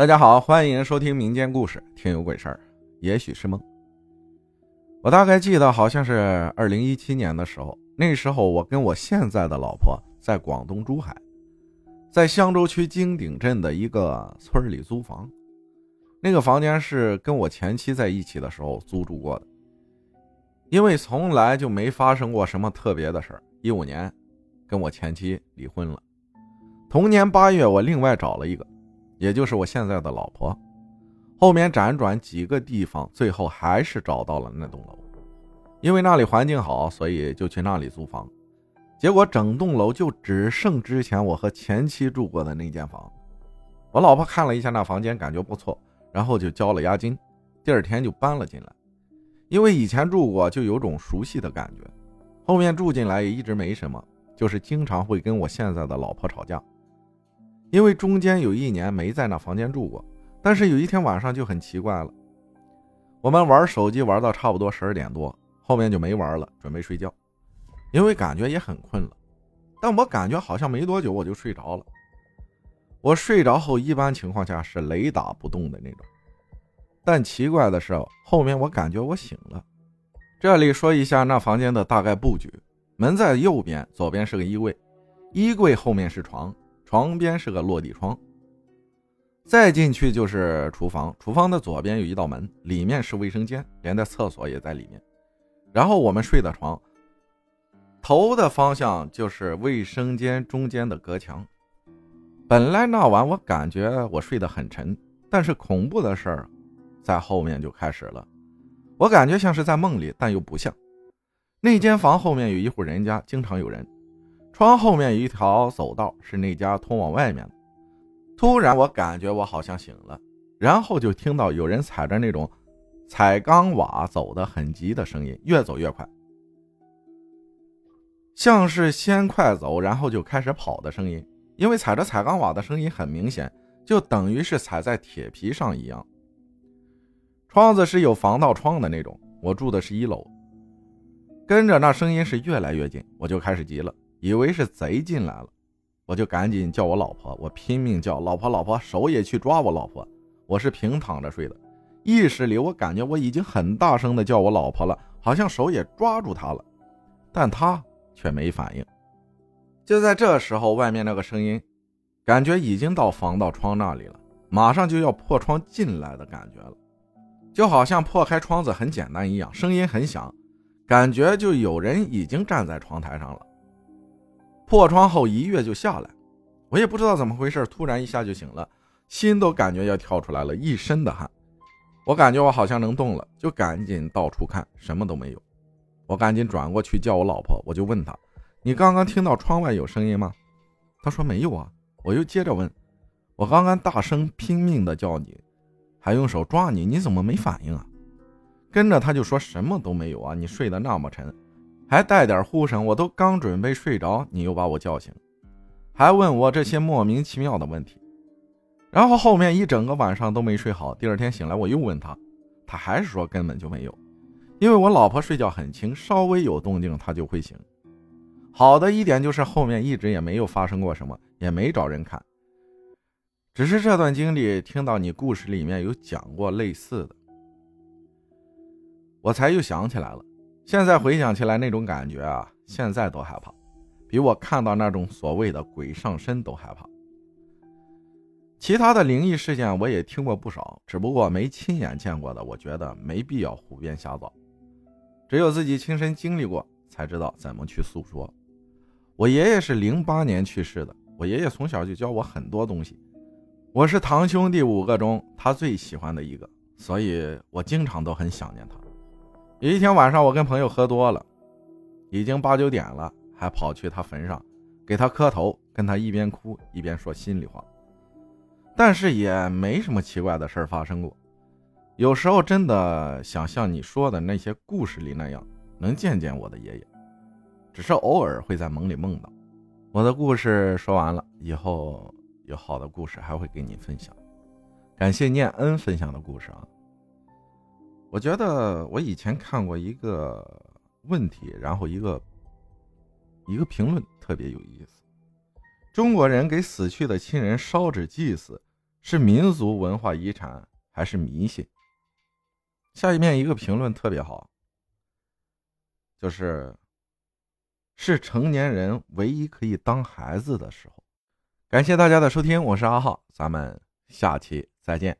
大家好，欢迎收听民间故事《听有鬼事儿》，也许是梦。我大概记得，好像是二零一七年的时候，那时候我跟我现在的老婆在广东珠海，在香洲区金鼎镇的一个村里租房。那个房间是跟我前妻在一起的时候租住过的，因为从来就没发生过什么特别的事儿。一五年，跟我前妻离婚了。同年八月，我另外找了一个。也就是我现在的老婆，后面辗转几个地方，最后还是找到了那栋楼，因为那里环境好，所以就去那里租房。结果整栋楼就只剩之前我和前妻住过的那间房。我老婆看了一下那房间，感觉不错，然后就交了押金，第二天就搬了进来。因为以前住过，就有种熟悉的感觉。后面住进来也一直没什么，就是经常会跟我现在的老婆吵架。因为中间有一年没在那房间住过，但是有一天晚上就很奇怪了。我们玩手机玩到差不多十二点多，后面就没玩了，准备睡觉。因为感觉也很困了，但我感觉好像没多久我就睡着了。我睡着后一般情况下是雷打不动的那种，但奇怪的是，后面我感觉我醒了。这里说一下那房间的大概布局：门在右边，左边是个衣柜，衣柜后面是床。床边是个落地窗，再进去就是厨房。厨房的左边有一道门，里面是卫生间，连带厕所也在里面。然后我们睡的床，头的方向就是卫生间中间的隔墙。本来那晚我感觉我睡得很沉，但是恐怖的事儿在后面就开始了。我感觉像是在梦里，但又不像。那间房后面有一户人家，经常有人。窗后面有一条走道，是那家通往外面的。突然，我感觉我好像醒了，然后就听到有人踩着那种踩钢瓦走的很急的声音，越走越快，像是先快走，然后就开始跑的声音。因为踩着踩钢瓦的声音很明显，就等于是踩在铁皮上一样。窗子是有防盗窗的那种，我住的是一楼。跟着那声音是越来越近，我就开始急了。以为是贼进来了，我就赶紧叫我老婆，我拼命叫老婆，老婆手也去抓我老婆。我是平躺着睡的，意识里我感觉我已经很大声的叫我老婆了，好像手也抓住她了，但她却没反应。就在这时候，外面那个声音，感觉已经到防盗窗那里了，马上就要破窗进来的感觉了，就好像破开窗子很简单一样，声音很响，感觉就有人已经站在窗台上了。破窗后一跃就下来，我也不知道怎么回事，突然一下就醒了，心都感觉要跳出来了，一身的汗。我感觉我好像能动了，就赶紧到处看，什么都没有。我赶紧转过去叫我老婆，我就问她：“你刚刚听到窗外有声音吗？”她说：“没有啊。”我又接着问：“我刚刚大声拼命的叫你，还用手抓你，你怎么没反应啊？”跟着她就说什么都没有啊，你睡得那么沉。还带点呼声，我都刚准备睡着，你又把我叫醒，还问我这些莫名其妙的问题，然后后面一整个晚上都没睡好。第二天醒来，我又问他，他还是说根本就没有，因为我老婆睡觉很轻，稍微有动静她就会醒。好的一点就是后面一直也没有发生过什么，也没找人看，只是这段经历听到你故事里面有讲过类似的，我才又想起来了。现在回想起来，那种感觉啊，现在都害怕，比我看到那种所谓的鬼上身都害怕。其他的灵异事件我也听过不少，只不过没亲眼见过的，我觉得没必要胡编瞎造，只有自己亲身经历过才知道怎么去诉说。我爷爷是零八年去世的，我爷爷从小就教我很多东西，我是堂兄弟五个中他最喜欢的一个，所以我经常都很想念他。有一天晚上，我跟朋友喝多了，已经八九点了，还跑去他坟上给他磕头，跟他一边哭一边说心里话。但是也没什么奇怪的事发生过。有时候真的想像你说的那些故事里那样，能见见我的爷爷，只是偶尔会在梦里梦到。我的故事说完了，以后有好的故事还会给你分享。感谢念恩分享的故事啊。我觉得我以前看过一个问题，然后一个一个评论特别有意思。中国人给死去的亲人烧纸祭祀，是民族文化遗产还是迷信？下一面一个评论特别好，就是是成年人唯一可以当孩子的时候。感谢大家的收听，我是阿浩，咱们下期再见。